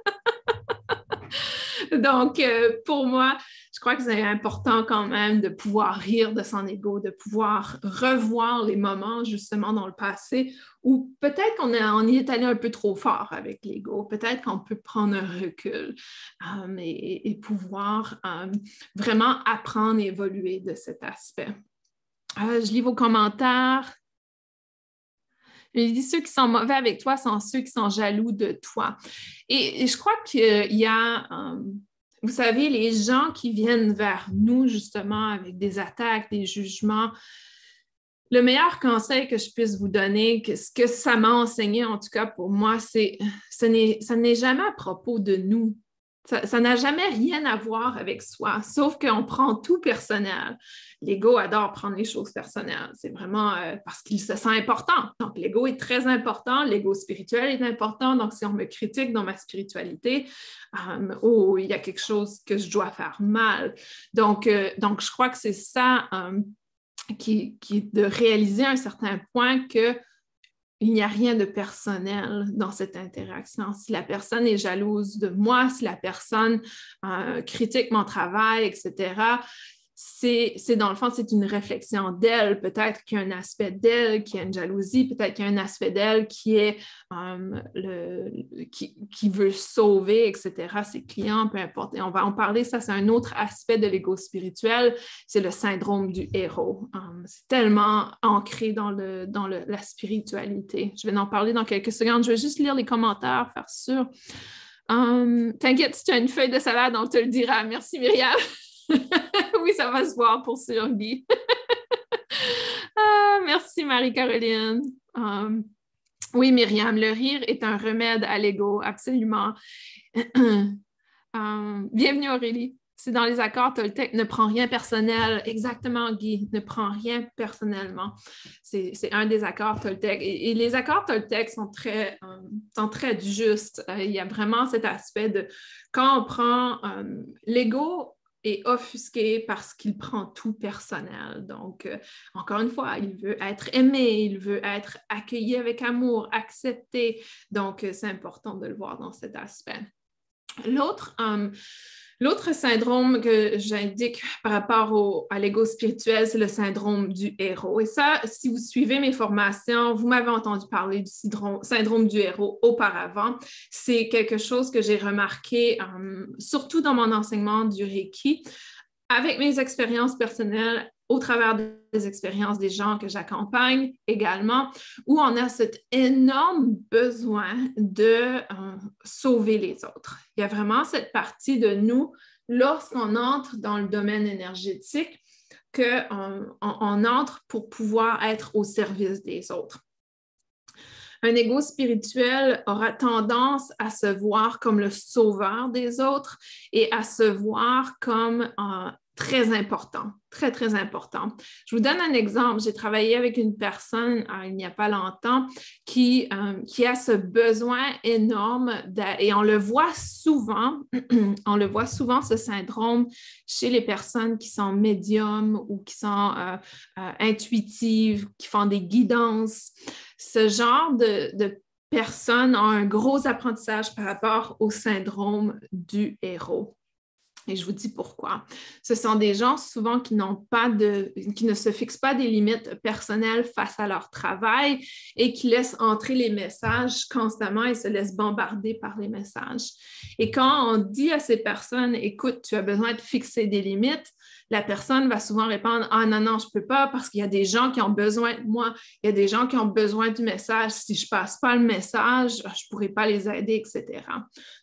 Speaker 1: Donc, euh, pour moi, je crois que c'est important quand même de pouvoir rire de son ego, de pouvoir revoir les moments justement dans le passé où peut-être qu'on y est allé un peu trop fort avec l'ego, peut-être qu'on peut prendre un recul euh, et, pouvoir euh, vraiment apprendre et évoluer de cet aspect. Je lis vos commentaires. Je dis ceux qui sont mauvais avec toi sont ceux qui sont jaloux de toi. et je crois qu'il y a vous savez, les gens qui viennent vers nous justement avec des attaques, des jugements, le meilleur conseil que je puisse vous donner, que ce que ça m'a enseigné en tout cas pour moi, c'est ce n'est jamais à propos de nous. Ça n'a jamais rien à voir avec soi, sauf qu'on prend tout personnel. L'ego adore prendre les choses personnelles. C'est vraiment euh, parce qu'il se sent important. Donc, l'ego est très important, l'ego spirituel est important. Donc, si on me critique dans ma spiritualité, euh, oh, il y a quelque chose que je dois faire mal. Donc, euh, donc je crois que c'est ça qui, qui, de réaliser à un certain point que il n'y a rien de personnel dans cette interaction. Si la personne est jalouse de moi, si la personne euh, critique mon travail, etc., c'est dans le fond, c'est une réflexion d'elle. Peut-être qu'il y a un aspect d'elle qui a une jalousie, peut-être qu'il y a un aspect d'elle qui est euh, qui, veut sauver, etc. Ses clients, peu importe. Et on va en parler, ça, c'est un autre aspect de l'ego spirituel, c'est le syndrome du héros. Euh, c'est tellement ancré dans, le, dans le, la spiritualité. Je vais en parler dans quelques secondes. Je vais juste lire les commentaires, faire sûr. Euh, t'inquiète, si tu as une feuille de salade, on te le dira. Merci, Myriam. oui, ça va se voir pour survie. ah, merci, Marie-Caroline. Um, oui, Myriam, le rire est un remède à l'ego, absolument. Um, bienvenue, Aurélie. C'est dans les accords Toltec, ne prends rien personnel. Exactement, Guy, ne prends rien personnellement. C'est un des accords Toltec. Et, les accords Toltec sont très, um, justes. Euh, il y a vraiment cet aspect de quand on prend l'ego, offusqué parce qu'il prend tout personnel. Donc, euh, encore une fois, il veut être aimé, il veut être accueilli avec amour, accepté. Donc, euh, c'est important de le voir dans cet aspect. L'autre, euh, L'autre syndrome que j'indique par rapport à l'ego spirituel, c'est le syndrome du héros. Et ça, si vous suivez mes formations, vous m'avez entendu parler du syndrome, du héros auparavant. C'est quelque chose que j'ai remarqué, euh, surtout dans mon enseignement du Reiki, avec mes expériences personnelles au travers des expériences des gens que j'accompagne également, où on a cet énorme besoin de euh, sauver les autres. Il y a vraiment cette partie de nous, lorsqu'on entre dans le domaine énergétique, qu'on on, entre pour pouvoir être au service des autres. Un ego spirituel aura tendance à se voir comme le sauveur des autres et à se voir comme un très important, très, très important. Je vous donne un exemple. J'ai travaillé avec une personne euh, il n'y a pas longtemps qui, euh, qui a ce besoin énorme et on le voit souvent, on le voit souvent, ce syndrome chez les personnes qui sont médiums ou qui sont euh, intuitives, qui font des guidances. Ce genre de, de personnes ont un gros apprentissage par rapport au syndrome du héros. Et je vous dis pourquoi. Ce sont des gens souvent qui n'ont pas de, qui ne se fixent pas des limites personnelles face à leur travail et qui laissent entrer les messages constamment et se laissent bombarder par les messages. Et quand on dit à ces personnes, écoute, tu as besoin de fixer des limites, la personne va souvent répondre Ah non, non, je ne peux pas parce qu'il y a des gens qui ont besoin de moi, il y a des gens qui ont besoin du message. Si je ne passe pas le message, je ne pourrai pas les aider, etc.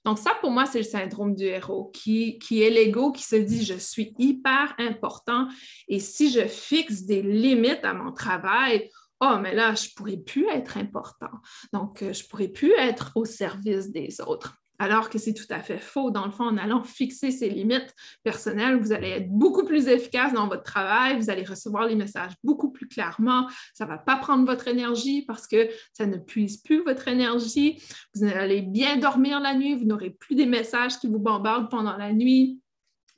Speaker 1: Donc, ça, pour moi, c'est le syndrome du héros qui, qui est l'ego qui se dit Je suis hyper important et si je fixe des limites à mon travail, oh, mais là, je ne pourrais plus être important. Donc, euh, je ne pourrais plus être au service des autres. Alors que c'est tout à fait faux. Dans le fond, en allant fixer ses limites personnelles, vous allez être beaucoup plus efficace dans votre travail, vous allez recevoir les messages beaucoup plus clairement, ça ne va pas prendre votre énergie parce que ça ne puise plus votre énergie, vous allez bien dormir la nuit, vous n'aurez plus des messages qui vous bombardent pendant la nuit.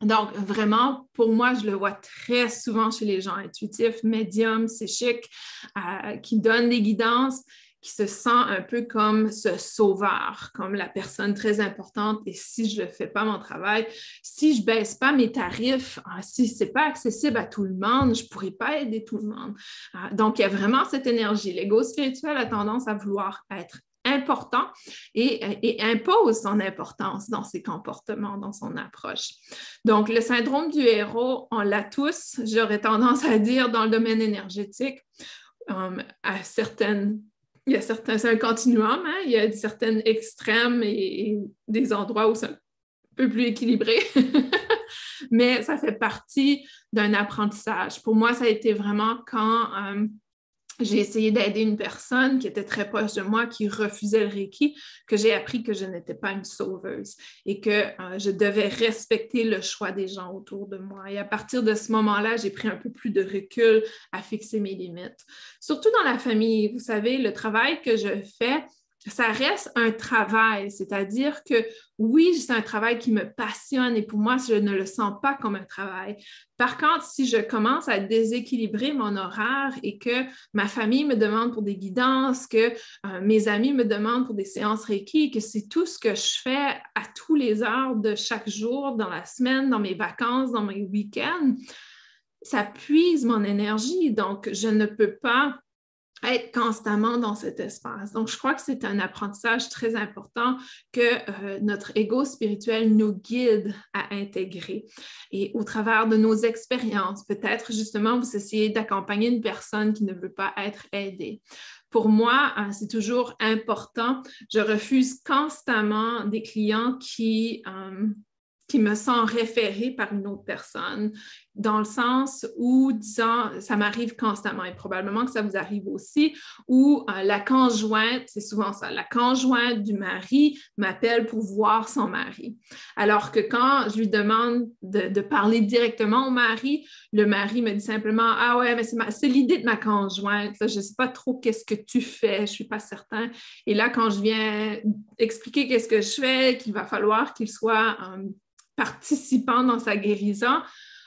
Speaker 1: Donc, vraiment, pour moi, je le vois très souvent chez les gens intuitifs, médiums, psychiques, euh, qui donnent des guidances qui se sent un peu comme ce sauveur, comme la personne très importante. Et si je ne fais pas mon travail, si je ne baisse pas mes tarifs, ah, si ce n'est pas accessible à tout le monde, je ne pourrai pas aider tout le monde. Ah, donc, il y a vraiment cette énergie. L'ego spirituel a tendance à vouloir être important et, impose son importance dans ses comportements, dans son approche. Donc, le syndrome du héros, on l'a tous, j'aurais tendance à dire, dans le domaine énergétique, euh, à certaines il y a certains, c'est un continuum, hein? il y a certains extrêmes et, des endroits où c'est un peu plus équilibré. Mais ça fait partie d'un apprentissage. Pour moi, ça a été vraiment quand euh, j'ai essayé d'aider une personne qui était très proche de moi, qui refusait le Reiki, que j'ai appris que je n'étais pas une sauveuse et que euh, je devais respecter le choix des gens autour de moi. Et à partir de ce moment-là, j'ai pris un peu plus de recul à fixer mes limites. Surtout dans la famille, vous savez, le travail que je fais, ça reste un travail, c'est-à-dire que oui, c'est un travail qui me passionne et pour moi, je ne le sens pas comme un travail. Par contre, si je commence à déséquilibrer mon horaire et que ma famille me demande pour des guidances, que euh, mes amis me demandent pour des séances Reiki, que c'est tout ce que je fais à tous les heures de chaque jour, dans la semaine, dans mes vacances, dans mes week-ends, ça puise mon énergie. Donc, je ne peux pas être constamment dans cet espace. Donc, je crois que c'est un apprentissage très important que euh, notre ego spirituel nous guide à intégrer. Et au travers de nos expériences, peut-être justement, vous essayez d'accompagner une personne qui ne veut pas être aidée. Pour moi, euh, c'est toujours important. Je refuse constamment des clients qui... Euh, me sent référée par une autre personne, dans le sens où, disons, ça m'arrive constamment et probablement que ça vous arrive aussi, où euh, la conjointe, c'est souvent ça, la conjointe du mari m'appelle pour voir son mari. Alors que quand je lui demande de, parler directement au mari, le mari me dit simplement Ah ouais, mais c'est l'idée de ma conjointe, je ne sais pas trop qu'est-ce que tu fais, je ne suis pas certain. Et là, quand je viens expliquer qu'est-ce que je fais, qu'il va falloir qu'il soit euh, participant dans sa guérison,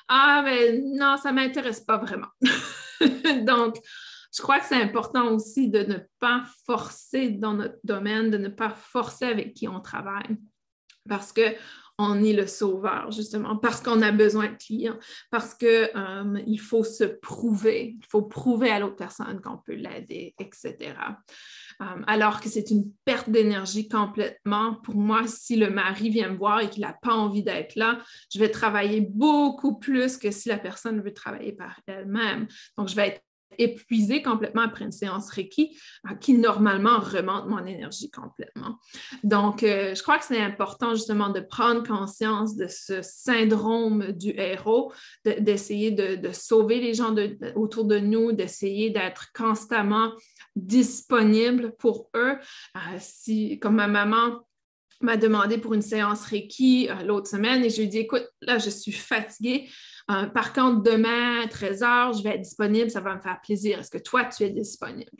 Speaker 1: ah, mais non, ça ne m'intéresse pas vraiment. Donc, je crois que c'est important aussi de ne pas forcer dans notre domaine, de ne pas forcer avec qui on travaille. Parce que on est le sauveur, justement, parce qu'on a besoin de clients, parce qu'il euh, faut se prouver, il faut prouver à l'autre personne qu'on peut l'aider, etc. Euh, alors que c'est une perte d'énergie complètement. Pour moi, si le mari vient me voir et qu'il n'a pas envie d'être là, je vais travailler beaucoup plus que si la personne veut travailler par elle-même. Donc, je vais être épuisée complètement après une séance Reiki euh, qui normalement remonte mon énergie complètement. Donc, euh, je crois que c'est important justement de prendre conscience de ce syndrome du héros, d'essayer de, sauver les gens autour de nous, d'essayer d'être constamment disponible pour eux. Euh, si, comme ma maman, m'a demandé pour une séance Reiki l'autre semaine et je lui ai dit, écoute, là, je suis fatiguée. Euh, par contre, demain, 13 heures, je vais être disponible, ça va me faire plaisir. Est-ce que toi, tu es disponible?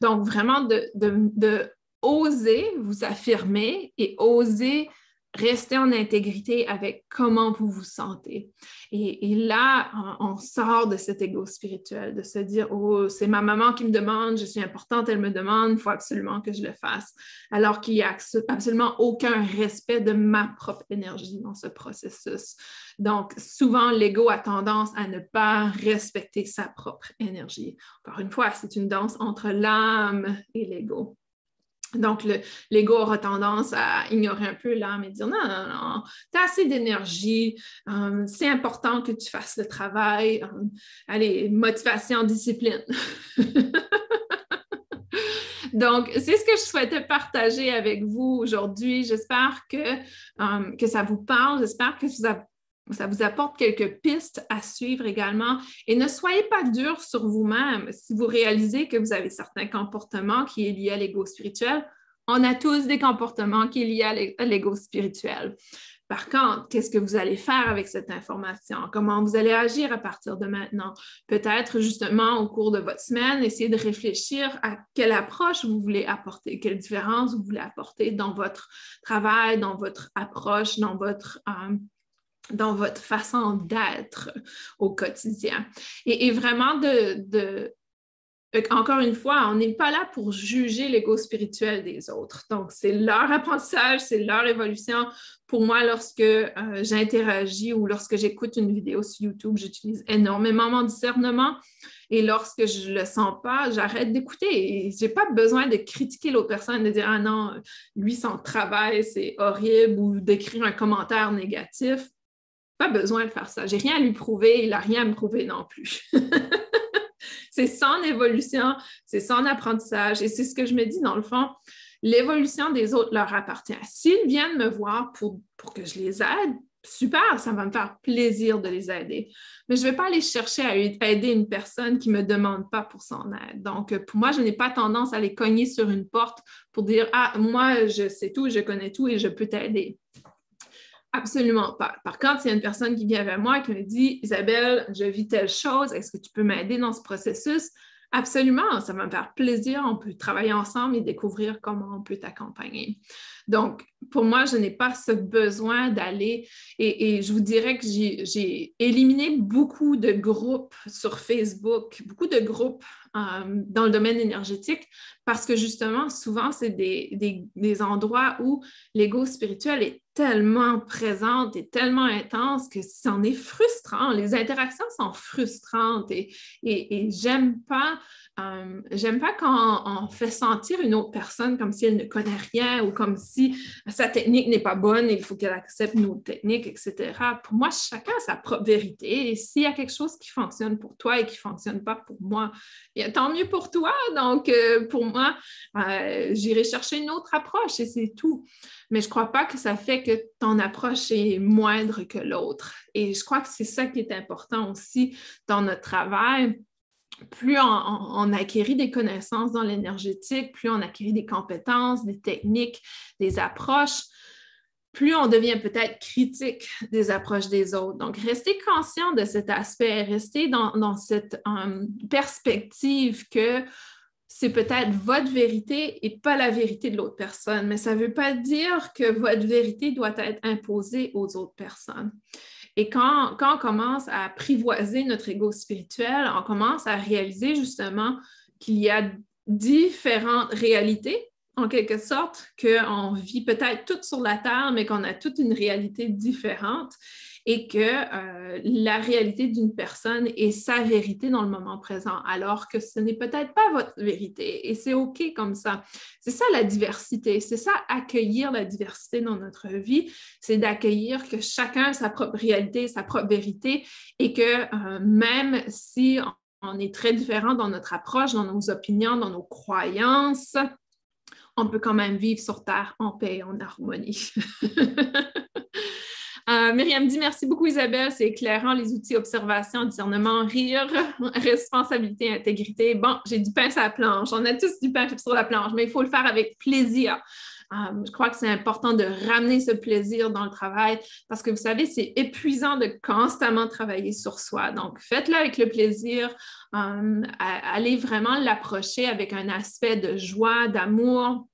Speaker 1: Donc, vraiment, de oser vous affirmer et oser rester en intégrité avec comment vous vous sentez. Et, là, on, sort de cet ego spirituel, de se dire, oh, c'est ma maman qui me demande, je suis importante, elle me demande, il faut absolument que je le fasse, alors qu'il n'y a absolument aucun respect de ma propre énergie dans ce processus. Donc, souvent, l'ego a tendance à ne pas respecter sa propre énergie. Encore une fois, c'est une danse entre l'âme et l'ego. Donc, l'ego aura tendance à ignorer un peu l'âme et dire non, non, non, tu as assez d'énergie, euh, c'est important que tu fasses le travail. Euh, allez, motivation, discipline. Donc, c'est ce que je souhaitais partager avec vous aujourd'hui. J'espère que, euh, que ça vous parle. J'espère que vous avez ça vous apporte quelques pistes à suivre également. Et ne soyez pas dur sur vous-même si vous réalisez que vous avez certains comportements qui sont liés à l'ego spirituel. On a tous des comportements qui sont liés à l'ego spirituel. Par contre, qu'est-ce que vous allez faire avec cette information? Comment vous allez agir à partir de maintenant? Peut-être justement au cours de votre semaine, essayer de réfléchir à quelle approche vous voulez apporter, quelle différence vous voulez apporter dans votre travail, dans votre approche, dans votre euh, dans votre façon d'être au quotidien. Et, vraiment de, encore une fois, on n'est pas là pour juger l'ego spirituel des autres. Donc, c'est leur apprentissage, c'est leur évolution. Pour moi, lorsque euh, j'interagis ou lorsque j'écoute une vidéo sur YouTube, j'utilise énormément mon discernement. Et lorsque je ne le sens pas, j'arrête d'écouter. Je n'ai pas besoin de critiquer l'autre personne, de dire Ah non, lui, son travail, c'est horrible ou d'écrire un commentaire négatif pas besoin de faire ça. J'ai rien à lui prouver, il n'a rien à me prouver non plus. c'est son évolution, c'est son apprentissage et c'est ce que je me dis dans le fond. L'évolution des autres leur appartient. S'ils viennent me voir pour, pour que je les aide, super, ça va me faire plaisir de les aider. Mais je ne vais pas aller chercher à aider une personne qui ne me demande pas pour son aide. Donc, pour moi, je n'ai pas tendance à les cogner sur une porte pour dire, ah, moi, je sais tout, je connais tout et je peux t'aider. Absolument pas. Par contre, s'il y a une personne qui vient vers moi et qui me dit Isabelle, je vis telle chose, est-ce que tu peux m'aider dans ce processus? Absolument, ça va me faire plaisir. On peut travailler ensemble et découvrir comment on peut t'accompagner. Donc, pour moi, je n'ai pas ce besoin d'aller et, je vous dirais que j'ai éliminé beaucoup de groupes sur Facebook, beaucoup de groupes euh, dans le domaine énergétique parce que justement, souvent, c'est des, des, endroits où l'ego spirituel est tellement présente et tellement intense que c'en est frustrant. Les interactions sont frustrantes et, et, j'aime pas, euh, pas quand on, fait sentir une autre personne comme si elle ne connaît rien ou comme si sa technique n'est pas bonne et il faut qu'elle accepte nos techniques, etc. Pour moi, chacun a sa propre vérité s'il y a quelque chose qui fonctionne pour toi et qui ne fonctionne pas pour moi, tant mieux pour toi. Donc, euh, pour moi, euh, j'irai chercher une autre approche et c'est tout mais je ne crois pas que ça fait que ton approche est moindre que l'autre. Et je crois que c'est ça qui est important aussi dans notre travail. Plus on, acquérit des connaissances dans l'énergétique, plus on acquérit des compétences, des techniques, des approches, plus on devient peut-être critique des approches des autres. Donc, restez conscient de cet aspect, restez dans, cette euh, perspective que c'est peut-être votre vérité et pas la vérité de l'autre personne, mais ça ne veut pas dire que votre vérité doit être imposée aux autres personnes. Et quand, on commence à apprivoiser notre ego spirituel, on commence à réaliser justement qu'il y a différentes réalités en quelque sorte, qu'on vit peut-être toutes sur la Terre, mais qu'on a toute une réalité différente et que euh, la réalité d'une personne est sa vérité dans le moment présent, alors que ce n'est peut-être pas votre vérité. Et c'est OK comme ça. C'est ça la diversité. C'est ça accueillir la diversité dans notre vie. C'est d'accueillir que chacun a sa propre réalité, sa propre vérité et que euh, même si on est très différent dans notre approche, dans nos opinions, dans nos croyances, on peut quand même vivre sur Terre en paix, en harmonie. Euh, Myriam dit merci beaucoup Isabelle, c'est éclairant les outils observation, discernement, rire, responsabilité, intégrité. Bon, j'ai du pain sur la planche, on a tous du pain sur la planche, mais il faut le faire avec plaisir. Euh, je crois que c'est important de ramener ce plaisir dans le travail parce que vous savez, c'est épuisant de constamment travailler sur soi. Donc, faites-le avec le plaisir. Euh, allez vraiment l'approcher avec un aspect de joie, d'amour,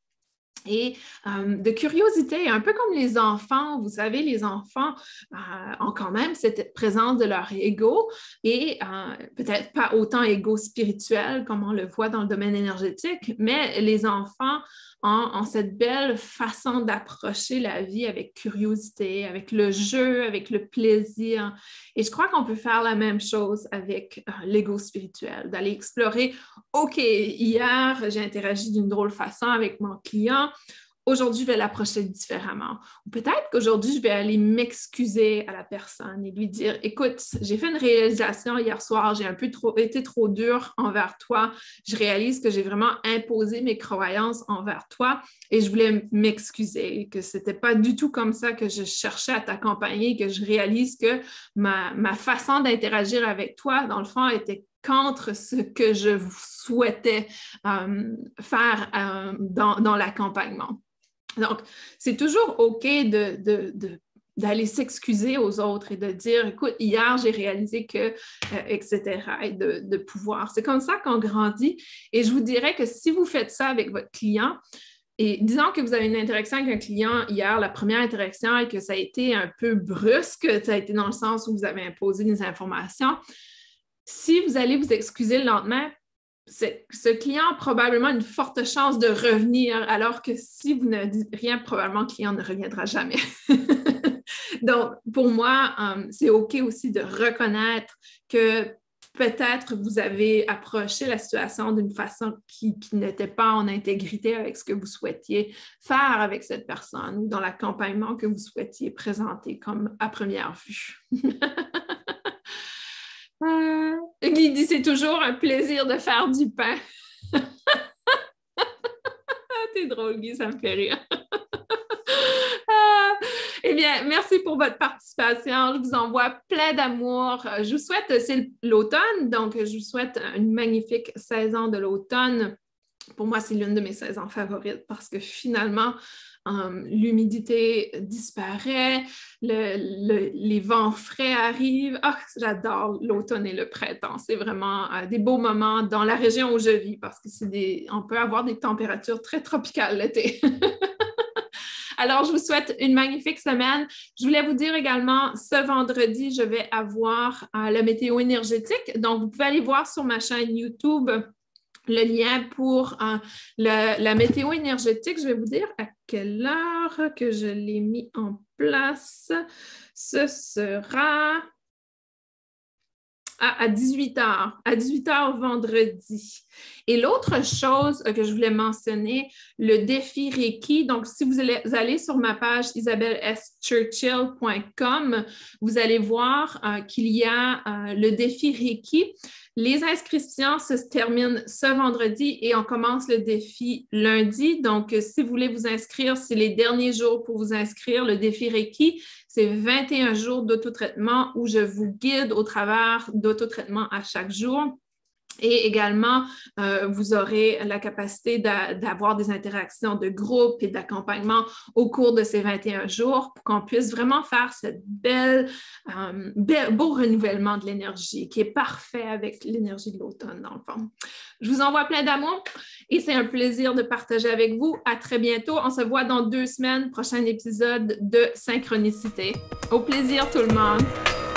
Speaker 1: et euh, de curiosité, un peu comme les enfants. Vous savez, les enfants euh, ont quand même cette présence de leur ego et euh, peut-être pas autant ego spirituel comme on le voit dans le domaine énergétique, mais les enfants ont, cette belle façon d'approcher la vie avec curiosité, avec le jeu, avec le plaisir. Et je crois qu'on peut faire la même chose avec l'ego spirituel, d'aller explorer, OK, hier, j'ai interagi d'une drôle façon avec mon client aujourd'hui, je vais l'approcher différemment. Ou peut-être qu'aujourd'hui, je vais aller m'excuser à la personne et lui dire, écoute, j'ai fait une réalisation hier soir, j'ai un peu trop, été trop dur envers toi. Je réalise que j'ai vraiment imposé mes croyances envers toi et je voulais m'excuser, que ce n'était pas du tout comme ça que je cherchais à t'accompagner, que je réalise que ma, façon d'interagir avec toi, dans le fond, était contre ce que je souhaitais euh, faire euh, dans l'accompagnement. Donc, c'est toujours OK d'aller s'excuser aux autres et de dire, écoute, hier, j'ai réalisé que, euh, etc., et de, pouvoir. C'est comme ça qu'on grandit. Et je vous dirais que si vous faites ça avec votre client, et disons que vous avez une interaction avec un client hier, la première interaction, et que ça a été un peu brusque, ça a été dans le sens où vous avez imposé des informations, si vous allez vous excuser le lendemain, ce client a probablement une forte chance de revenir, alors que si vous ne dites rien, probablement le client ne reviendra jamais. Donc, pour moi, euh, c'est OK aussi de reconnaître que peut-être vous avez approché la situation d'une façon qui, n'était pas en intégrité avec ce que vous souhaitiez faire avec cette personne ou dans l'accompagnement que vous souhaitiez présenter comme à première vue. Euh, Guy dit c'est toujours un plaisir de faire du pain. T'es drôle, Guy, ça me fait rire. Ah, eh bien, merci pour votre participation. Je vous envoie plein d'amour. Je vous souhaite, c'est l'automne, donc je vous souhaite une magnifique saison de l'automne. Pour moi, c'est l'une de mes saisons favorites parce que finalement, Hum, l'humidité disparaît, les vents frais arrivent. Ah, j'adore l'automne et le printemps. C'est vraiment euh, des beaux moments dans la région où je vis parce que c'est des, on peut avoir des températures très tropicales l'été. Alors, je vous souhaite une magnifique semaine. Je voulais vous dire également, ce vendredi, je vais avoir euh, la météo énergétique. Donc, vous pouvez aller voir sur ma chaîne YouTube le lien pour euh, la météo énergétique. Je vais vous dire à quelle heure que je l'ai mis en place. Ce sera à, 18 h, à 18 h vendredi. Et l'autre chose que je voulais mentionner, le défi Reiki. Donc, si vous allez, sur ma page isabelleschurchill.com, vous allez voir euh, qu'il y a euh, le défi Reiki. Les inscriptions se terminent ce vendredi et on commence le défi lundi. Donc, si vous voulez vous inscrire, c'est les derniers jours pour vous inscrire. Le défi Reiki, c'est 21 jours d'autotraitement où je vous guide au travers d'autotraitement à chaque jour. Et également, euh, vous aurez la capacité d'avoir des interactions de groupe et d'accompagnement au cours de ces 21 jours pour qu'on puisse vraiment faire ce bel, euh, beau renouvellement de l'énergie qui est parfait avec l'énergie de l'automne, dans le fond. Je vous envoie plein d'amour et c'est un plaisir de partager avec vous. À très bientôt. On se voit dans deux semaines, prochain épisode de Synchronicité. Au plaisir, tout le monde.